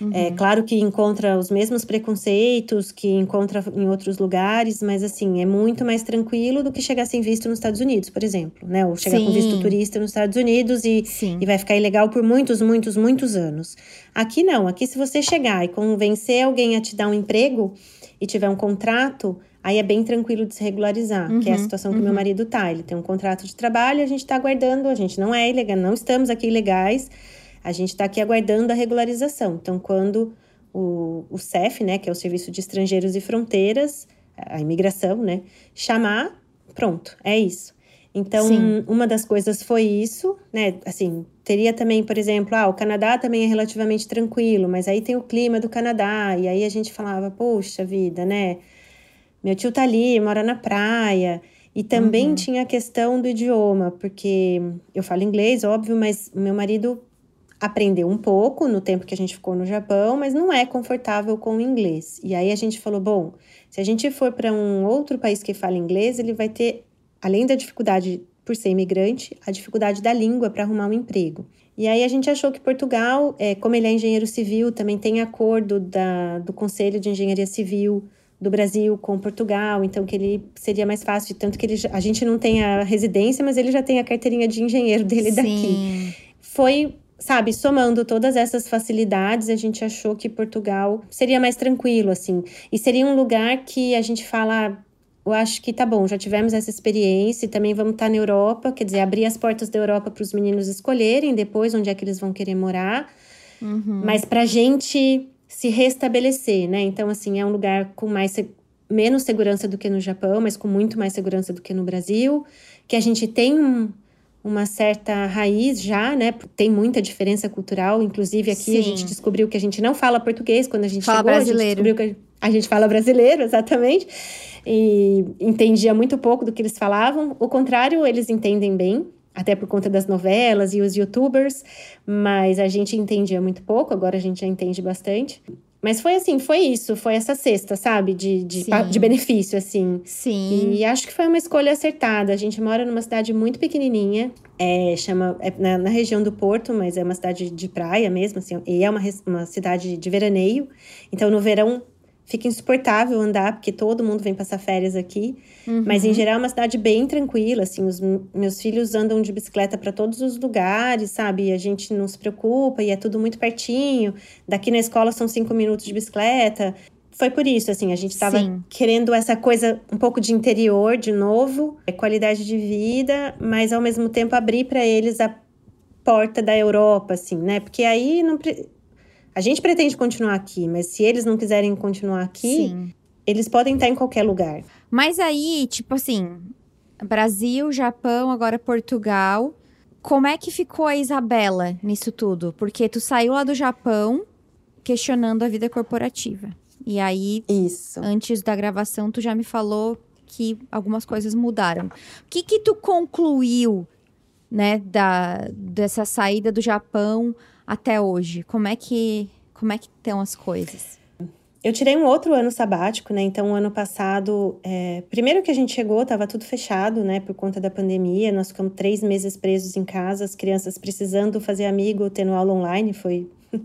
Uhum. É claro que encontra os mesmos preconceitos que encontra em outros lugares, mas assim, é muito mais tranquilo do que chegar sem visto nos Estados Unidos, por exemplo, né? Ou chegar Sim. com visto turista nos Estados Unidos e, e vai ficar ilegal por muitos, muitos, muitos anos. Aqui não, aqui se você chegar e convencer alguém a te dar um emprego e tiver um contrato, aí é bem tranquilo de se regularizar, uhum, que é a uhum, situação que uhum. meu marido tá. Ele tem um contrato de trabalho, a gente tá aguardando, a gente não é ilegal, não estamos aqui ilegais a gente está aqui aguardando a regularização. Então, quando o, o CEF, né, que é o Serviço de Estrangeiros e Fronteiras, a imigração, né, chamar, pronto, é isso. Então, Sim. uma das coisas foi isso, né? Assim, teria também, por exemplo, ah, o Canadá também é relativamente tranquilo, mas aí tem o clima do Canadá, e aí a gente falava, poxa vida, né? Meu tio tá ali, mora na praia. E também uhum. tinha a questão do idioma, porque eu falo inglês, óbvio, mas meu marido aprendeu um pouco no tempo que a gente ficou no Japão, mas não é confortável com o inglês. E aí a gente falou: bom, se a gente for para um outro país que fala inglês, ele vai ter, além da dificuldade por ser imigrante, a dificuldade da língua para arrumar um emprego. E aí a gente achou que Portugal, é, como ele é engenheiro civil, também tem acordo da, do Conselho de Engenharia Civil do Brasil com Portugal, então que ele seria mais fácil, tanto que ele, a gente não tem a residência, mas ele já tem a carteirinha de engenheiro dele Sim. daqui. Foi sabe, somando todas essas facilidades, a gente achou que Portugal seria mais tranquilo, assim. E seria um lugar que a gente fala. Eu acho que tá bom, já tivemos essa experiência e também vamos estar tá na Europa, quer dizer, abrir as portas da Europa para os meninos escolherem depois onde é que eles vão querer morar. Uhum. Mas para a gente se restabelecer, né? Então, assim, é um lugar com mais menos segurança do que no Japão, mas com muito mais segurança do que no Brasil, que a gente tem um, uma certa raiz já, né? Tem muita diferença cultural. Inclusive, aqui Sim. a gente descobriu que a gente não fala português quando a gente
fala
chegou.
Brasileiro.
A gente descobriu que a gente fala brasileiro, (laughs) exatamente. E entendia muito pouco do que eles falavam. O contrário, eles entendem bem. até por conta das novelas e os youtubers, mas a gente entendia muito pouco, agora a gente já entende bastante. Mas foi assim, foi isso, foi essa cesta, sabe? De, de, de benefício, assim.
Sim.
E acho que foi uma escolha acertada. A gente mora numa cidade muito pequenininha, é, chama, é na, na, região do Porto, mas é uma cidade de praia mesmo, assim, e é uma, uma cidade de veraneio. Então, no verão, fica insuportável andar, porque todo mundo vem passar férias aqui. Uhum. Mas, em geral, é uma cidade bem tranquila, assim. Os meus filhos andam de bicicleta para todos os lugares, sabe? E a gente não se preocupa, e é tudo muito pertinho. Daqui na escola são cinco minutos de bicicleta. Foi por isso, assim, a gente estava querendo essa coisa um pouco de interior de novo, é qualidade de vida, mas ao mesmo tempo abrir para eles a porta da Europa, assim, né? Porque aí não a gente pretende continuar aqui, mas se eles não quiserem continuar aqui, Sim. eles podem estar em qualquer lugar.
Mas aí, tipo assim, Brasil, Japão, agora Portugal. Como é que ficou a Isabela nisso tudo? Porque tu saiu lá do Japão questionando a vida corporativa. E aí,
Isso.
antes da gravação, tu já me falou que algumas coisas mudaram. O que que tu concluiu, né, da, dessa saída do Japão até hoje? Como é que como é que estão as coisas?
Eu tirei um outro ano sabático, né? Então, ano passado, é... primeiro que a gente chegou, estava tudo fechado, né? Por conta da pandemia. Nós ficamos três meses presos em casa, as crianças precisando fazer amigo, tendo aula online. Foi. (laughs)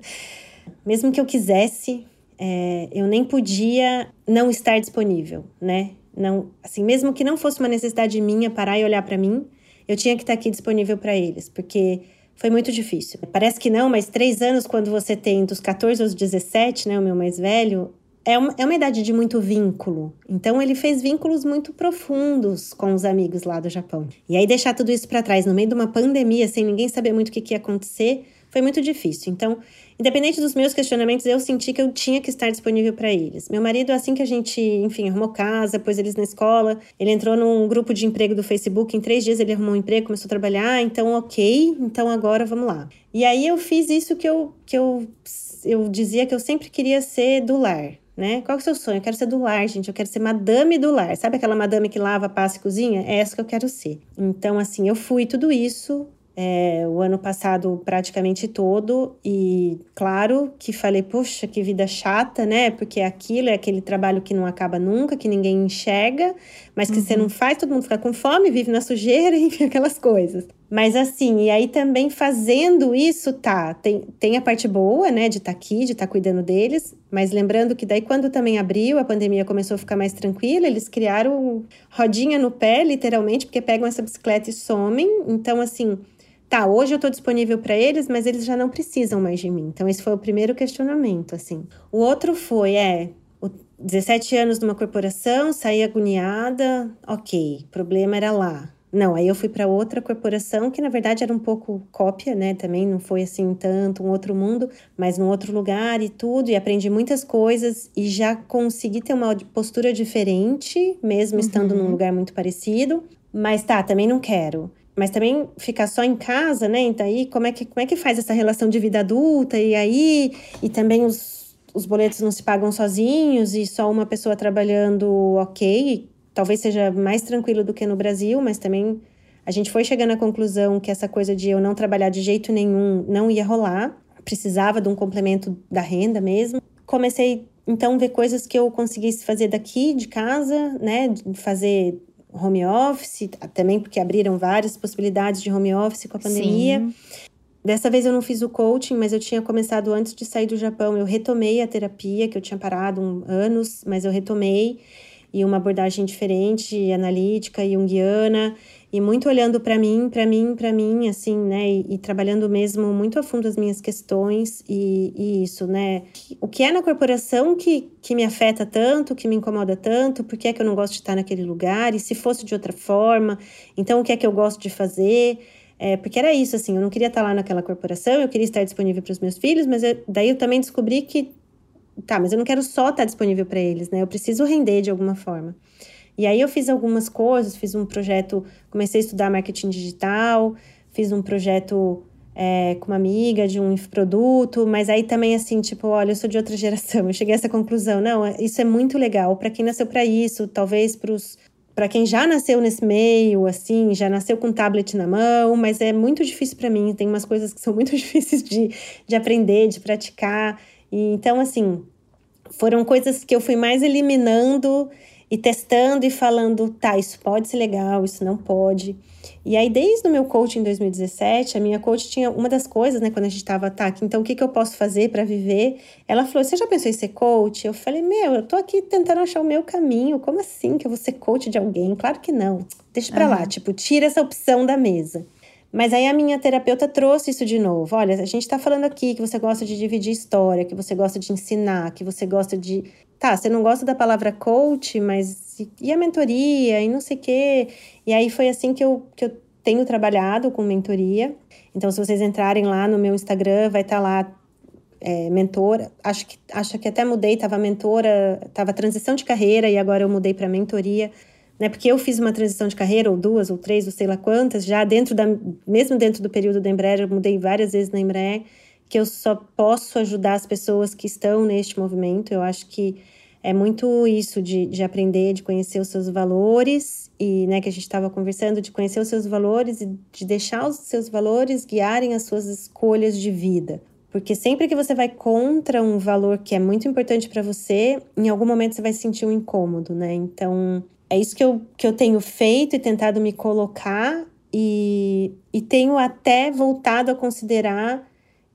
Mesmo que eu quisesse, é... eu nem podia não estar disponível, né? Não, assim, mesmo que não fosse uma necessidade minha parar e olhar para mim, eu tinha que estar aqui disponível para eles, porque foi muito difícil. Parece que não, mas três anos, quando você tem dos 14 aos 17, né, o meu mais velho, é uma, é uma idade de muito vínculo. Então, ele fez vínculos muito profundos com os amigos lá do Japão. E aí, deixar tudo isso para trás no meio de uma pandemia, sem ninguém saber muito o que, que ia acontecer, foi muito difícil. Então, independente dos meus questionamentos, eu senti que eu tinha que estar disponível para eles. Meu marido, assim que a gente, enfim, arrumou casa, pôs eles na escola, ele entrou num grupo de emprego do Facebook, em três dias ele arrumou um emprego, começou a trabalhar, então ok, então agora vamos lá. E aí eu fiz isso que eu, que eu, eu dizia que eu sempre queria ser do lar, né? Qual é o seu sonho? Eu quero ser do lar, gente. Eu quero ser madame do lar. Sabe aquela madame que lava, passa e cozinha? É essa que eu quero ser. Então, assim, eu fui tudo isso é, o ano passado praticamente todo e claro que falei, puxa, que vida chata, né? Porque aquilo é aquele trabalho que não acaba nunca, que ninguém enxerga, mas que uhum. você não faz, todo mundo fica com fome, vive na sujeira, (laughs) enfim, aquelas coisas. Mas assim, e aí também fazendo isso, tá, tem, tem a parte boa, né, de estar tá aqui, de estar tá cuidando deles, mas lembrando que daí quando também abriu, a pandemia começou a ficar mais tranquila, eles criaram rodinha no pé, literalmente, porque pegam essa bicicleta e somem. Então, assim, tá, hoje eu tô disponível para eles, mas eles já não precisam mais de mim. Então, esse foi o primeiro questionamento, assim. O outro foi, é, 17 anos numa corporação, saí agoniada, ok, problema era lá. Não, aí eu fui para outra corporação que na verdade era um pouco cópia, né? Também não foi assim tanto um outro mundo, mas num outro lugar e tudo, e aprendi muitas coisas e já consegui ter uma postura diferente, mesmo uhum. estando num lugar muito parecido. Mas tá, também não quero mas também ficar só em casa, né? Então aí como é que como é que faz essa relação de vida adulta e aí e também os, os boletos não se pagam sozinhos e só uma pessoa trabalhando, ok, talvez seja mais tranquilo do que no Brasil, mas também a gente foi chegando à conclusão que essa coisa de eu não trabalhar de jeito nenhum não ia rolar, precisava de um complemento da renda mesmo. Comecei então ver coisas que eu conseguisse fazer daqui de casa, né, fazer home office, também porque abriram várias possibilidades de home office com a pandemia. Sim. Dessa vez eu não fiz o coaching, mas eu tinha começado antes de sair do Japão. Eu retomei a terapia, que eu tinha parado um, anos, mas eu retomei. E uma abordagem diferente, analítica, junguiana e muito olhando para mim, para mim, para mim, assim, né? E, e, trabalhando mesmo muito a fundo as minhas questões e, e, isso, né? O que é na corporação que, que me afeta tanto, que me incomoda tanto, por que é que eu não gosto de estar naquele lugar? E se fosse de outra forma, então o que é que eu gosto de fazer? É, porque era isso, assim, eu não queria estar lá naquela corporação, eu queria estar disponível para os meus filhos, mas eu, daí eu também descobri que, tá, mas eu não quero só estar disponível para eles, né? Eu preciso render de alguma forma. E aí eu fiz algumas coisas, fiz um projeto, comecei a estudar marketing digital, fiz um projeto é, com uma amiga de um produto, mas aí também assim, tipo, olha, eu sou de outra (laughs) geração, eu cheguei a essa conclusão, não, isso é muito legal para quem nasceu para isso, talvez para os para quem já nasceu nesse meio, assim, já nasceu com tablet na mão, mas é muito difícil para mim. Tem umas coisas que são (laughs) muito difíceis de, de aprender, de praticar. E, então, assim, foram coisas que eu fui mais eliminando e testando e falando, tá, isso pode ser legal, isso não pode. E aí, desde o meu coach em 2017, a minha coach tinha uma das coisas, né, quando a gente tava, tá, então o que, que eu posso fazer para viver? Ela falou: Você já pensou em ser coach? Eu falei: Meu, eu tô aqui tentando achar o meu caminho. Como assim que eu vou ser coach de alguém? Claro que não. Deixa pra uhum. lá, tipo, tira essa opção da mesa. Mas aí a minha terapeuta trouxe isso de novo. Olha, a gente tá falando aqui que você gosta de dividir história, que você gosta de ensinar, que você gosta de. Tá, você não gosta da palavra coach, mas e a mentoria e não sei o quê. E aí foi assim que eu, que eu tenho trabalhado com mentoria. Então, se vocês entrarem lá no meu Instagram, vai estar tá lá é, mentora. Acho que, acho que até mudei, estava mentora, estava transição de carreira e agora eu mudei para mentoria né? Porque eu fiz uma transição de carreira, ou duas, ou três, ou sei lá quantas, já dentro da, mesmo dentro do período da Embraer, eu mudei várias vezes na Embraer, que eu só posso ajudar as pessoas que estão neste movimento. Eu acho que é muito isso de, de aprender, de conhecer os seus valores e, né, que a gente estava conversando, de conhecer os seus valores e de deixar os seus valores guiarem as suas escolhas de vida. Porque sempre que você vai contra um valor que é muito importante para você, em algum momento você vai sentir um incômodo, né? Então, é isso que eu, que eu tenho feito e tentado me colocar, e, e tenho até voltado a considerar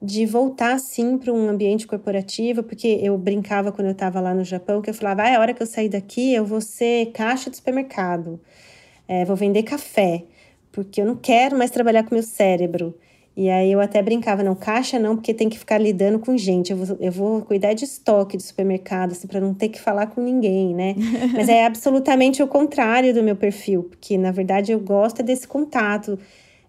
de voltar sim para um ambiente corporativo, porque eu brincava quando eu estava lá no Japão, que eu falava, ah, a hora que eu sair daqui, eu vou ser caixa de supermercado, é, vou vender café, porque eu não quero mais trabalhar com meu cérebro. E aí eu até brincava, não, caixa não, porque tem que ficar lidando com gente. Eu vou, eu vou cuidar de estoque do supermercado, assim, para não ter que falar com ninguém, né? (laughs) Mas é absolutamente o contrário do meu perfil, porque na verdade eu gosto é desse contato,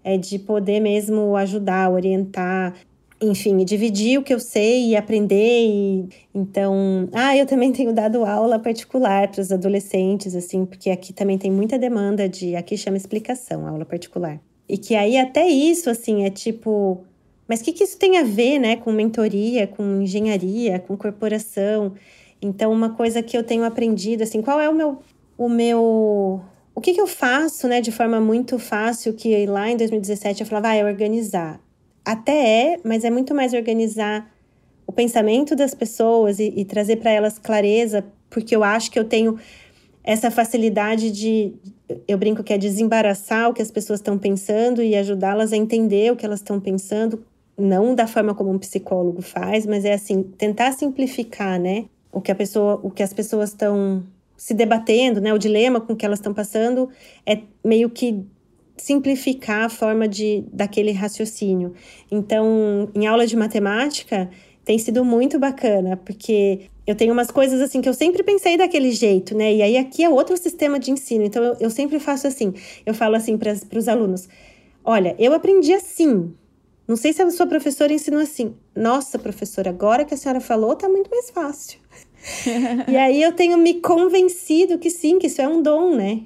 é de poder mesmo ajudar, orientar, enfim, dividir o que eu sei e aprender. E, então, ah, eu também tenho dado aula particular para os adolescentes, assim, porque aqui também tem muita demanda de, aqui chama explicação, aula particular. E que aí até isso, assim, é tipo. Mas o que, que isso tem a ver, né, com mentoria, com engenharia, com corporação? Então, uma coisa que eu tenho aprendido, assim, qual é o meu. O meu o que, que eu faço, né, de forma muito fácil, que lá em 2017 eu falava, ah, é organizar. Até é, mas é muito mais organizar o pensamento das pessoas e, e trazer para elas clareza, porque eu acho que eu tenho essa facilidade de, eu brinco que é desembaraçar o que as pessoas estão pensando e ajudá-las a entender o que elas estão pensando, não da forma como um psicólogo faz, mas é assim, tentar simplificar, né? O que a pessoa, o que as pessoas estão se debatendo, né? O dilema com que elas estão passando é meio que simplificar a forma de daquele raciocínio. Então, em aula de matemática, tem sido muito bacana, porque eu tenho umas coisas assim que eu sempre pensei daquele jeito, né? E aí aqui é outro sistema de ensino. Então eu, eu sempre faço assim. Eu falo assim para os alunos: olha, eu aprendi assim. Não sei se a sua professora ensinou assim. Nossa, professora, agora que a senhora falou, tá muito mais fácil. (laughs) e aí eu tenho me convencido que sim, que isso é um dom, né?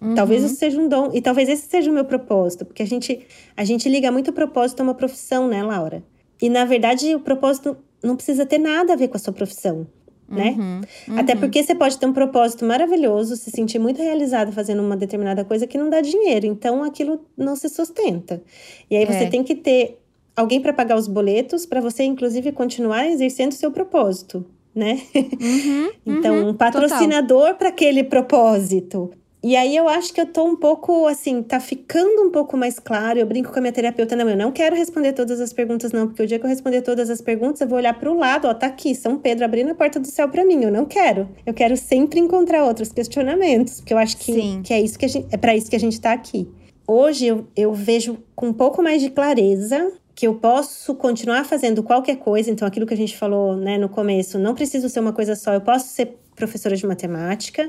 Uhum. Talvez isso seja um dom. E talvez esse seja o meu propósito. Porque a gente, a gente liga muito o propósito a uma profissão, né, Laura? E na verdade, o propósito não precisa ter nada a ver com a sua profissão, né? Uhum, uhum. Até porque você pode ter um propósito maravilhoso, se sentir muito realizado fazendo uma determinada coisa que não dá dinheiro, então aquilo não se sustenta. E aí é. você tem que ter alguém para pagar os boletos, para você inclusive continuar exercendo o seu propósito, né? Uhum, (laughs) então, um uhum, patrocinador para aquele propósito. E aí eu acho que eu tô um pouco assim, tá ficando um pouco mais claro. Eu brinco com a minha terapeuta, não, eu não quero responder todas as perguntas, não, porque o dia que eu responder todas as perguntas, eu vou olhar para o lado, ó, tá aqui, São Pedro abrindo a porta do céu para mim. Eu não quero. Eu quero sempre encontrar outros questionamentos, porque eu acho que, que é isso que a gente, é para isso que a gente tá aqui. Hoje eu, eu vejo com um pouco mais de clareza que eu posso continuar fazendo qualquer coisa, então aquilo que a gente falou, né, no começo, não preciso ser uma coisa só, eu posso ser professora de matemática,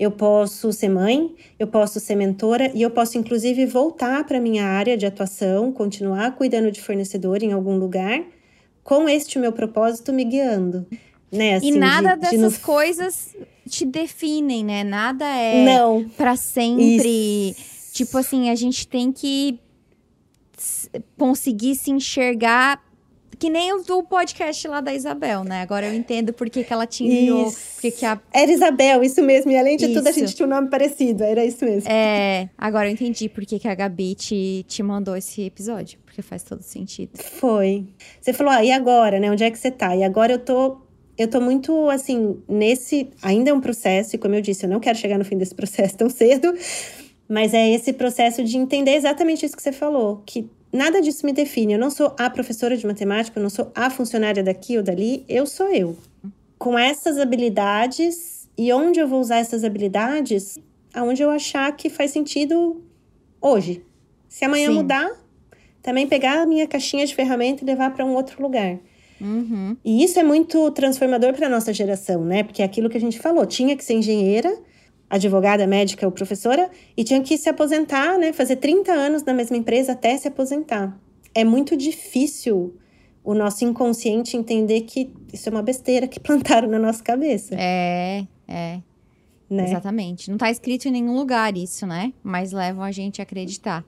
eu posso ser mãe, eu posso ser mentora e eu posso, inclusive, voltar para minha área de atuação, continuar cuidando de fornecedor em algum lugar, com este meu propósito me guiando. Né,
assim, e nada de, dessas de coisas te definem, né? Nada é Não. para sempre. Isso. Tipo assim, a gente tem que conseguir se enxergar Que nem o podcast lá da Isabel, né? Agora eu entendo por que, que ela enviou. Porque que a...
Era Isabel, isso mesmo. E além de isso. tudo, a gente tinha um nome parecido. Era isso mesmo.
É, agora eu entendi por que, que a Gabi te, te mandou esse episódio. Porque faz todo sentido.
Foi. Você falou, ah, e agora, né? Onde é que você tá? E agora eu tô eu tô muito, assim, nesse. Ainda é um processo, e como eu disse, eu não quero chegar no fim desse (laughs) processo tão cedo, mas é esse processo de entender exatamente isso que você falou, que nada disso me define. Eu não sou a professora de matemática, eu não sou a funcionária daqui ou dali, eu sou eu. Com essas habilidades, e onde eu vou usar essas habilidades? Aonde eu achar que faz sentido hoje. Se amanhã Sim. mudar, também pegar a minha caixinha de ferramenta e levar para um outro lugar.
Uhum.
E isso é muito transformador para a nossa geração, né? Porque é aquilo que a gente falou, tinha que ser engenheira, advogada, médica ou professora, e tinha que se aposentar, né? Fazer 30 anos na mesma empresa até se aposentar. É muito difícil o nosso inconsciente entender que isso é uma besteira que (laughs) plantaram na nossa cabeça.
É, é. Né? Exatamente. Não está escrito em nenhum lugar isso, né? Mas levam a gente a acreditar.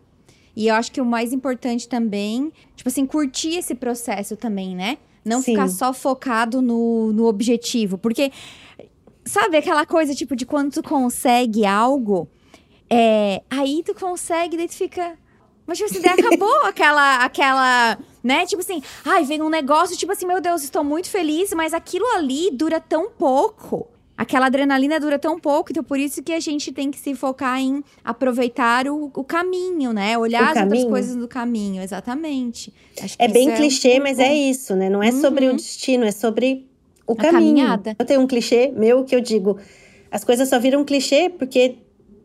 E eu acho que o mais importante também, tipo assim, curtir esse processo também, né? Não Sim. ficar só focado no, no objetivo. Porque, sabe aquela coisa, tipo, de quando tu consegue algo, é, aí tu consegue, daí tu fica. Mas, tipo assim, daí acabou (laughs) aquela, aquela, né? Tipo assim, ai, vem um negócio, tipo assim, meu Deus, estou muito feliz, mas aquilo ali dura tão pouco aquela adrenalina dura tão pouco, então por isso que a gente tem que se focar em aproveitar o, o caminho, né? Olhar o as caminho. outras coisas do caminho, exatamente.
é bem é clichê, mas é bom. é isso, né? Não é uhum. sobre o destino, é sobre o a caminho. Caminhada. Eu tenho um clichê meu que eu digo, as coisas só viram clichê porque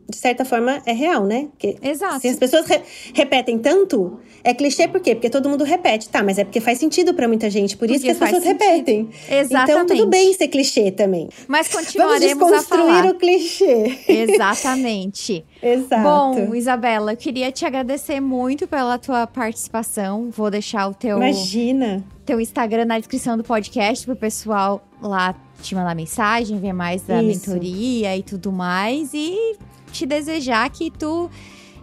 de certa forma, é real, né? Porque
Exato.
Se as pessoas re repetem tanto, é clichê por quê? Porque todo mundo repete. Tá, mas é porque faz sentido para muita gente. Por isso porque que as pessoas sentido. repetem.
Exatamente.
Então, tudo bem ser clichê também.
Mas continuaremos
Vamos desconstruir
a falar.
o clichê.
Exatamente. (laughs)
Exato.
Bom, Isabela, eu queria te agradecer muito pela tua participação. Vou deixar o teu...
Imagina!
Teu Instagram na descrição do podcast pro pessoal lá te mandar mensagem, ver mais da Isso. mentoria e tudo mais. E te desejar que tu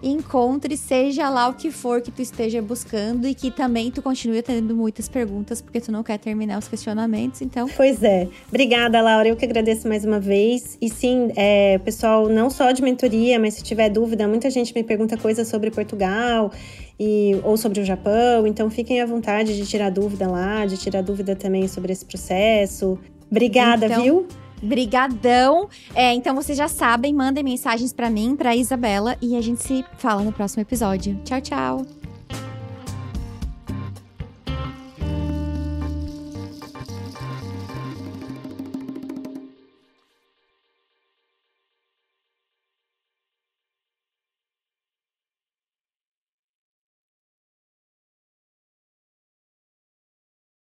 encontre, seja lá o que for que tu esteja buscando e que também tu continue tendo muitas perguntas, porque tu não quer terminar os questionamentos, então.
Pois é. Obrigada, Laura. Eu que agradeço mais uma vez. E sim, é, pessoal, não só de mentoria, mas se tiver dúvida, muita gente me pergunta coisas sobre Portugal. E, ou sobre o Japão, então fiquem à vontade de tirar dúvida lá, de tirar dúvida também sobre esse processo. Obrigada, então, viu?
Brigadão. É, então vocês já sabem, mandem mensagens para mim, para Isabela e a gente se fala no próximo episódio. Tchau, tchau.